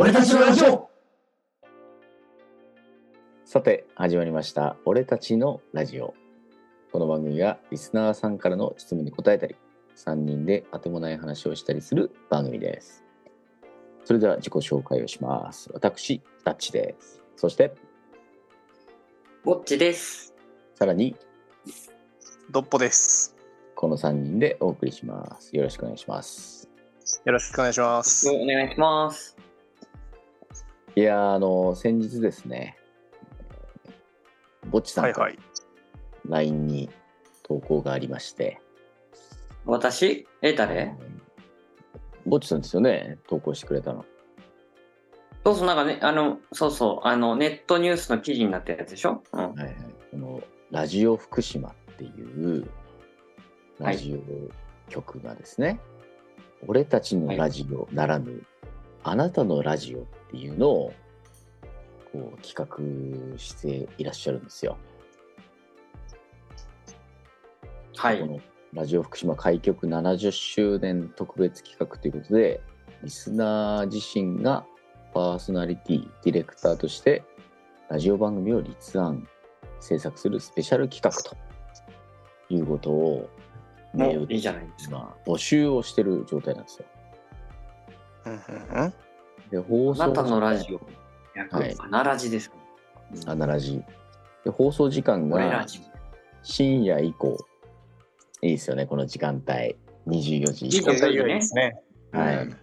俺たちのラジオさて始まりました「俺たちのラジオ」この番組はリスナーさんからの質問に答えたり3人であてもない話をしたりする番組ですそれでは自己紹介をします私タッチですそしてぼっちです。さらにドッポです。この3人でお送りしますよろしくお願いしますよろしくお願いします。お願いします。いやーあの先日ですねぼっちさんからはいはい。LINE に投稿がありまして、私？え、誰？ぼっちさんですよね投稿してくれたの。そうそう、なんかね、あの、そうそう、あの、ネットニュースの記事になったやつでしょ？うん。はいはい、このラジオ福島っていうラジオ局がですね、俺たちのラジオならぬ、あなたのラジオっていうのをこう企画していらっしゃるんですよ。はい。このラジオ福島開局70周年特別企画ということで、リスナー自身がパーソナリティ、ディレクターとしてラジオ番組を立案、制作するスペシャル企画ということをもメールでういいじゃないですか。今募集をしてる状態なんですよ。うんうんうんで、放送あなたのラジオ。略、はいアナラジですかアナラジ。で放送時間が俺ラジ。深夜以降。いいですよね、この時間帯。24時以降いいです。ね。はいうん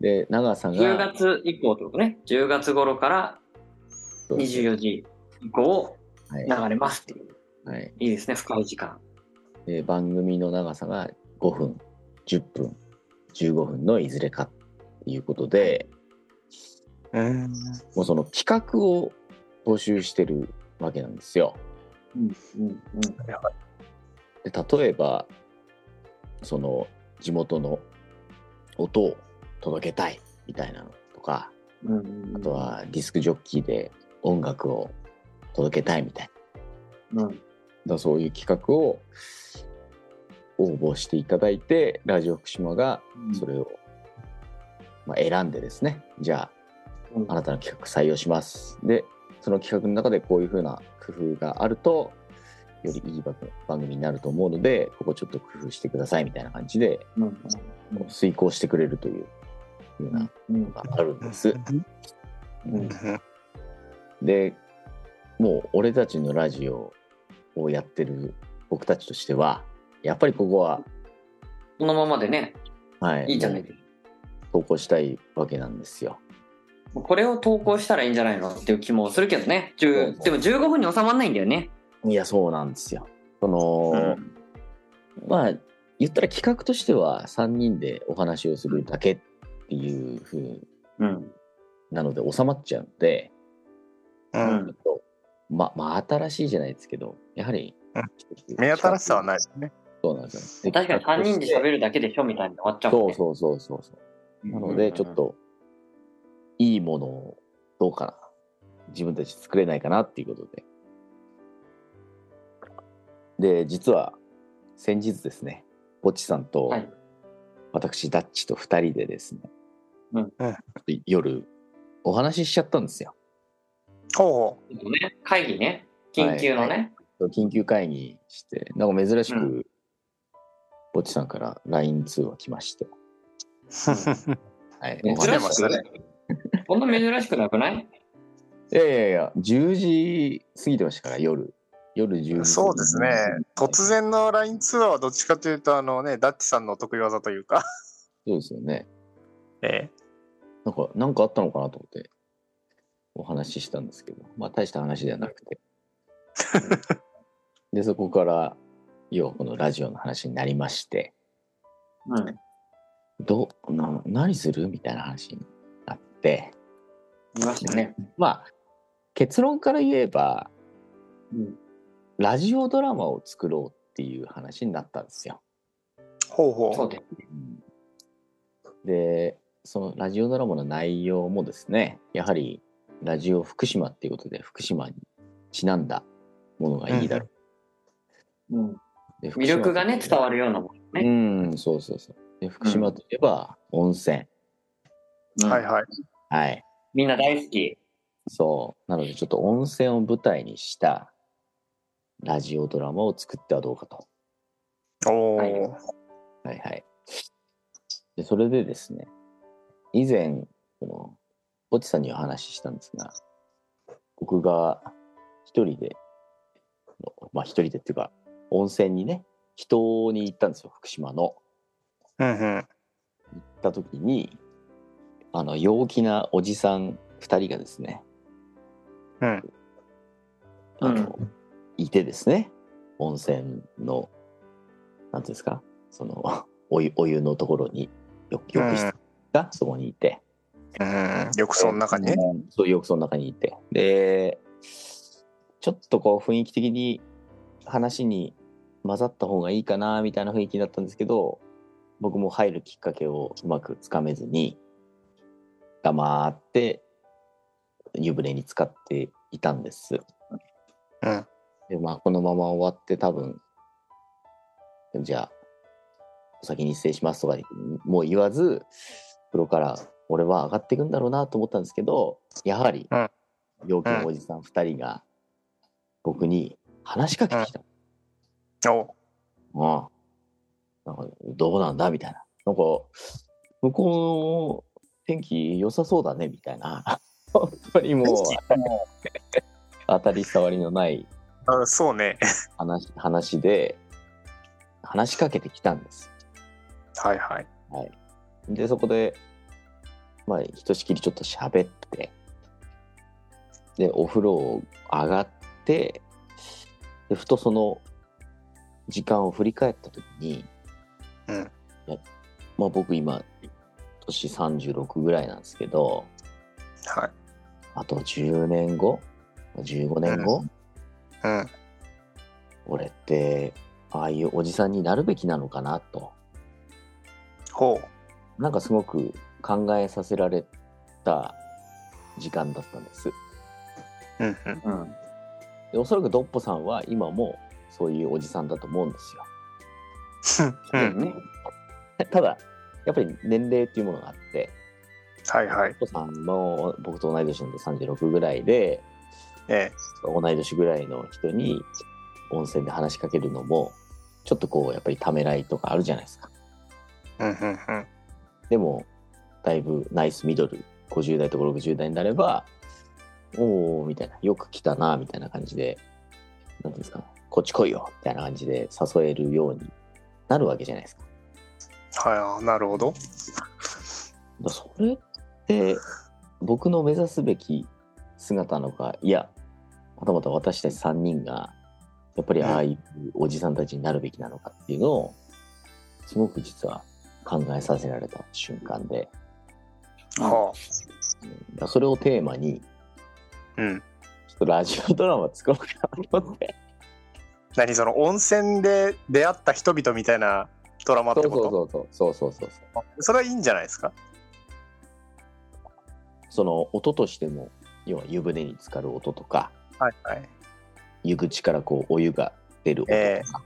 で、長さが。10月以降ってことね。10月頃からそうです24時以降はい流れますっていう。はいいいですね、深い時間。で番組の長さが5分10分15分のいずれかっていうことでうんもうその企画を募集してるわけなんですよ。うんうんうん。で例えばその地元の音を届けたいみたいなのとかうんうんあとはディスクジョッキーで音楽を届けたいみたいなうん。だそういう企画を応募していただいてラジオ福島がそれを、まあ、選んでですねじゃうん。ああなたの企画採用します。でその企画の中でこういうふうな工夫があるとよりいい番番組になると思うのでここちょっと工夫してくださいみたいな感じでうん。遂行してくれるというふうなうんのがあるんです。うん。うん。でもう俺たちのラジオをやってる僕たちとしてはやっぱりここは、このままでね、はい、いいじゃないですか。投稿したいわけなんですよ。これを投稿したらいいんじゃないのっていう気もするけどね。10でも15分に収まんないんだよね。いやそうなんですよ。その、まあ言ったら企画としては3人でお話をするだけっていうふううん。なので収まっちゃうので、うんままあ新しいじゃないですけどやはりうん目新しさはないですね。そうなんですよ。確かに3人で喋るだけでしょみたいに終わっちゃうもんね。そうそうそうそうそう。なのでちょっといいものをどうかな自分たち作れないかなっていうことで。で実は先日ですねぼっちさんとはい私ダッチと2人でですね、夜お話ししちゃったんですよ。ほうほね、会議ね。緊急のね。緊急会議してなんか珍しく、うんぼっちさんから LINE 通話来まして、う。はい、珍しましたねこんな珍しくなくない？いやいやいや、10時過ぎてましたから、夜。夜10時。そうですね。突然の LINE 通話はどっちかというと、あのね、ダッチさんの得意技というか。そうですよね。えなんか、なんかあったのかなと思って、お話ししたんですけど、まあ、大した話ではなくて。で、そこから、要はこのラジオの話になりまして、うん。どな何する？みたいな話になって、いましたね。まあ、結論から言えば、うん。ラジオドラマを作ろうっていう話になったんですよ。ほうほう。そうです。でそのラジオドラマの内容もですねやはりラジオ福島っていうことで福島にちなんだものがいいだろうん。う、で魅力がね、伝わるるようなものうね。んそうそうそうで福島といえば温泉、うんはいはい。はいみんな大好き。そう。なので、ちょっと温泉を舞台にしたラジオドラマを作ってはどうかと。おお、はいはいはい。で、それでですね、以前、その、ぼちさんには話したんですが、僕が一人で、まあ一人でっていうか、温泉にね、人に行ったんですよ、福島の。うんうん。行った時に、あの、陽気なおじさん二人がですね、うん。あの、いてですね、温泉の、なんていうんですか、その、お湯、お湯のところに、よ浴室がそこにいて、うん。浴槽の中に？そう、浴槽の中にいて。で、ちょっとこう雰囲気的に話に混ざった方がいいかな、みたいな雰囲気だったんですけど、僕も入るきっかけをうまくつかめずに、黙って湯船に浸かっていたんです。うん。で、まあ、このまま終わって多分、じゃあ、お先に失礼しますとかもう言わず、風呂から俺は上がっていくんだろうなと思ったんですけど、やはりうん、陽気のおじさん2人が僕に話しかけてきた。おうん。なんか、どうなんだみたいな。なんか、向こうの天気良さそうだねみたいな。本当にもう、当たり障りのないあそうね。話話で、話しかけてきたんです。はいはい。はい。で、そこで、まあ、ひとしきりちょっと喋って、で、お風呂上がって、で、ふとその時間を振り返ったときに、うんいやまあ僕今、年36ぐらいなんですけど、はい。あと10年後、15年後、うん。俺って、ああいうおじさんになるべきなのかなと。ほう。なんかすごく考えさせられた時間だったんです。うんうん。うん。でおそらくドッポさんは今もそういうおじさんだと思うんですよ。うん。ね。ただ、やっぱり年齢っていうものがあって、はいはいドッ。ポさんも僕と同い年なんで36ぐらいで、ええ。同い年ぐらいの人に温泉で話しかけるのも、ちょっとこう、やっぱりためらいとかあるじゃないですか。うんうんうん。でも、だいぶナイスミドル、50代とか60代になれば、おー、みたいな、よく来たな、みたいな感じで、なんていうんですか、こっち来いよ、みたいな感じで誘えるようになるわけじゃないですか。はい、なるほど。だそれって、僕の目指すべき姿なのか、いや、またまた私たち3人が、やっぱりああいうおじさんたちになるべきなのかっていうのを、すごく実は考えさせられた瞬間で、はうんだからそれをテーマに、あ。うん。ちょっとラジオドラマ作ろうかなと思って。何その温泉で出会った人々みたいなドラマってそうこと？そうそうそうそうそうそう。それはいいんじゃないですか？その音としても、要は湯船に浸かる音とか、はいはい。湯口からこうお湯が出る音えとか、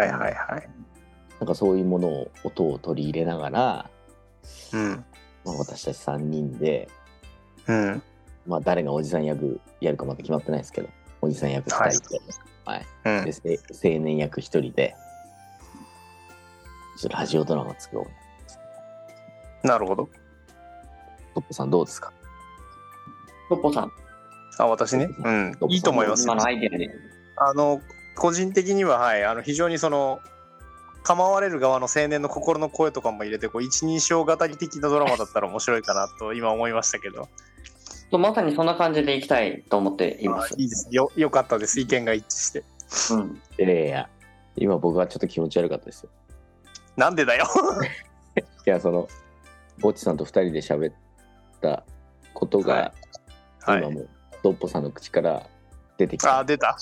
はいはいはい。なんかそういうものを、音を取り入れながら、うん。まあ、私たち3人で、うん。まあ誰がおじさん役やるかまだ決まってないですけど、おじさん役2人で、はい。うんで、せ青年役1人で、ちょっとラジオドラマ作ろう。なるほど。トップさんどうですか？トッポさん、あ、私ね？うん。いいと思います今。のアイデアで。あの、個人的には、はい、あの、非常にその、構われる側の青年の心の声とかも入れて、こう、一人称語り的なドラマだったら面白いかなと今思いましたけど。とまさにそんな感じでいきたいと思っています。あいいです。よ、よかったです。意見が一致して。うん。いやいや今僕はちょっと気持ち悪かったですよ。なんでだよ。いや、その、ぼっちさんと2人で喋ったことが、はいはい今。もうドッポさんの口から出てきた。あ、出た。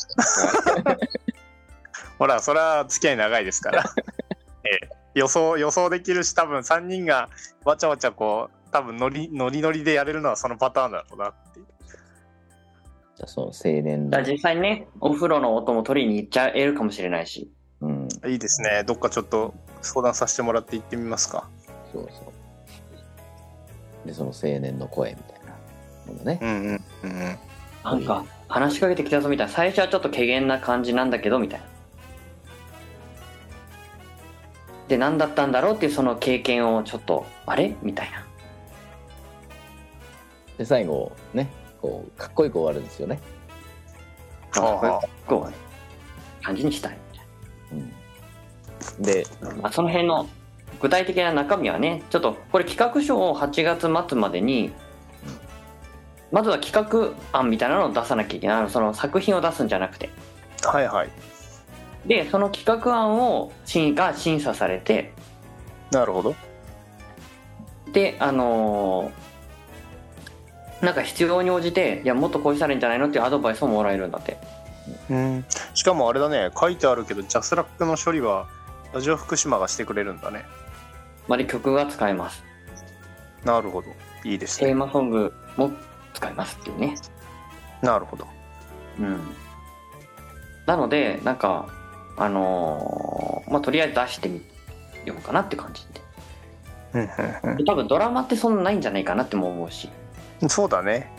ほら、それは付き合い長いですから。ええ、予想、予想できるし、多分3人がわちゃわちゃこう、多分ノリ、ノリノリでやれるのはそのパターンだろうなっていう。じゃあその青年のだ実際にね、お風呂の音も取りに行っちゃえるかもしれないし。うん、いいですね。どっかちょっと相談させてもらって行ってみますか。そうそう。で、その青年の声みたいな。ほどねうんうんうんうん。なんか話しかけてきたぞみたいな最初はちょっと怪げな感じなんだけどみたいなで何だったんだろうっていうその経験をちょっとあれ？みたいなで最後ねこうかっこよく終わるんですよね、はこうね感じにしたいみたいうん、でな、まあ、その辺の具体的な中身はねちょっとこれ企画書を8月末までにまずは企画案みたいなのを出さなきゃいけないその作品を出すんじゃなくてあ。はいはい。でその企画案を審が審査されてなるほど。であのーなんか必要に応じていやもっとこうしたらいいんじゃないのっていうアドバイスをもらえるんだってうん。しかもあれだね、書いてあるけど、ジャスラックの処理は、ラジオ福島がしてくれるんだね。まで曲が使えますなるほど。いいですテーね。マソングも使えますっていうねなるほど。うんなのでなんかあのーまあとりあえず出してみようかなって感じで多分ドラマってそんなないんじゃないかなっても思うしうんそうだね。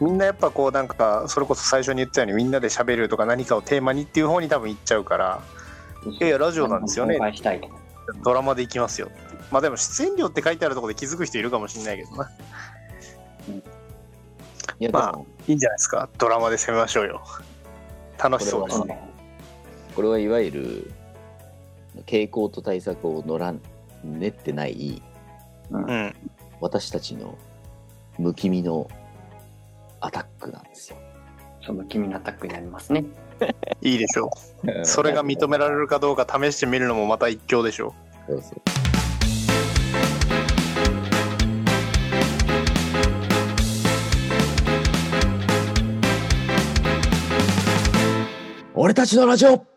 みんなやっぱこうなんかそれこそ最初に言ったようにみんなで喋るとか何かをテーマにっていう方に多分行っちゃうからいやいやラジオなんですよね。ドラマで行きますよ。まあでも出演料って書いてあるところで気づく人いるかもしれないけどな。いやでも、まあいいんじゃないですか。ドラマで攻めましょうよ。楽しそうです。これはこれはいわゆる傾向と対策をのらん練ってないうん。私たちの無気味のアタックなんですよ。その君のアタックになりますね。いいでしょう。それが認められるかどうか試してみるのもまた一興でしょそうそう。俺たちのラジオ